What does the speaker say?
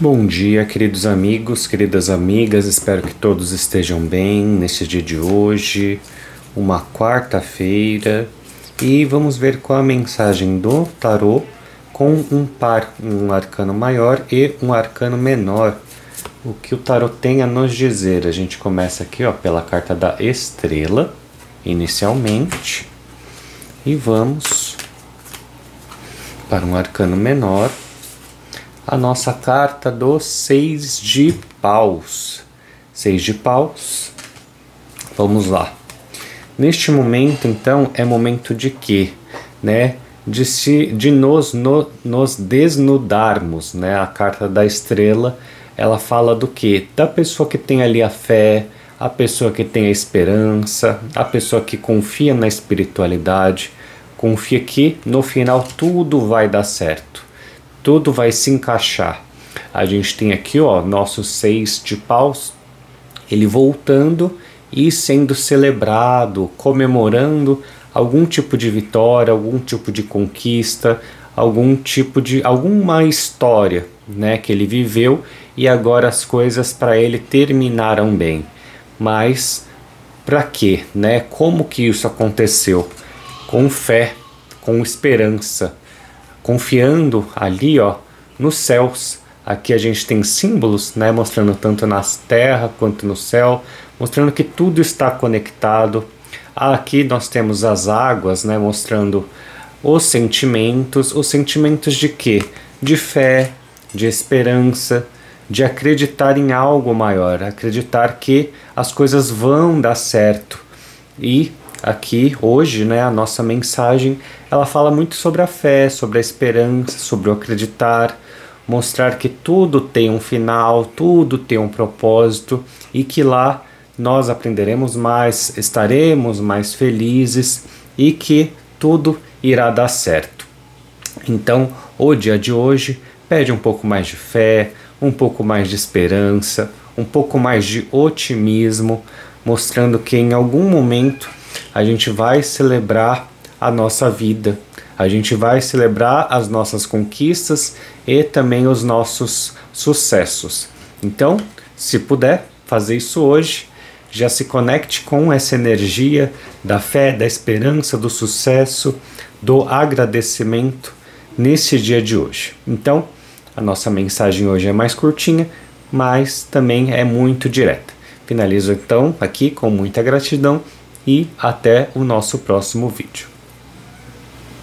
Bom dia, queridos amigos, queridas amigas, espero que todos estejam bem neste dia de hoje, uma quarta-feira, e vamos ver qual a mensagem do tarô com um par, um arcano maior e um arcano menor. O que o tarô tem a nos dizer? A gente começa aqui, ó, pela carta da estrela, inicialmente, e vamos para um arcano menor a nossa carta dos seis de paus. Seis de paus. Vamos lá. Neste momento, então, é momento de quê? Né? De, se, de nos, no, nos desnudarmos, né? A carta da estrela, ela fala do que? Da pessoa que tem ali a fé, a pessoa que tem a esperança, a pessoa que confia na espiritualidade, confia que no final tudo vai dar certo tudo vai se encaixar. A gente tem aqui, ó, nossos seis de paus, ele voltando e sendo celebrado, comemorando algum tipo de vitória, algum tipo de conquista, algum tipo de alguma história, né, que ele viveu e agora as coisas para ele terminaram bem. Mas para quê, né? Como que isso aconteceu? Com fé, com esperança confiando ali, ó, nos céus. Aqui a gente tem símbolos, né, mostrando tanto na terra quanto no céu, mostrando que tudo está conectado. Aqui nós temos as águas, né, mostrando os sentimentos, os sentimentos de quê? De fé, de esperança, de acreditar em algo maior, acreditar que as coisas vão dar certo. E aqui hoje, né, a nossa mensagem, ela fala muito sobre a fé, sobre a esperança, sobre o acreditar, mostrar que tudo tem um final, tudo tem um propósito e que lá nós aprenderemos mais, estaremos mais felizes e que tudo irá dar certo. Então, o dia de hoje pede um pouco mais de fé, um pouco mais de esperança, um pouco mais de otimismo, mostrando que em algum momento a gente vai celebrar a nossa vida, a gente vai celebrar as nossas conquistas e também os nossos sucessos. Então, se puder fazer isso hoje, já se conecte com essa energia da fé, da esperança, do sucesso, do agradecimento nesse dia de hoje. Então, a nossa mensagem hoje é mais curtinha, mas também é muito direta. Finalizo então aqui com muita gratidão e até o nosso próximo vídeo.